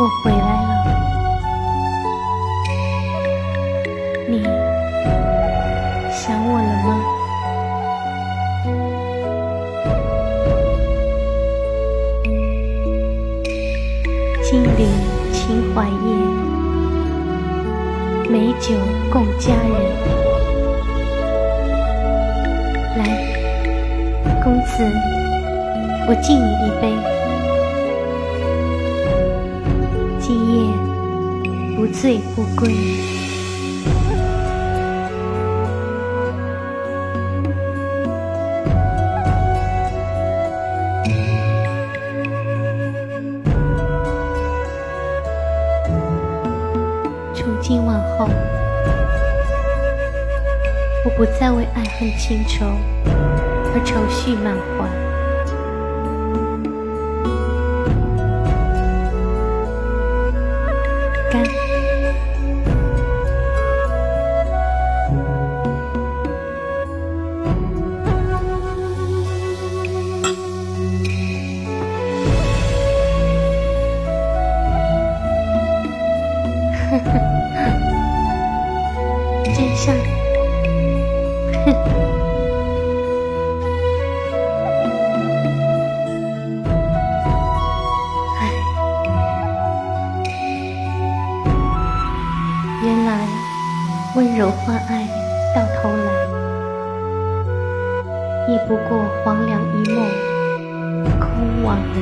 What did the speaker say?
我回来了，你想我了吗？金陵秦淮夜，美酒共佳人。来，公子，我敬你一杯。不醉不归，从今往后，我不再为爱恨情仇而愁绪满怀。真相，原来温柔换爱，到头来也不过黄粱一梦，空望的。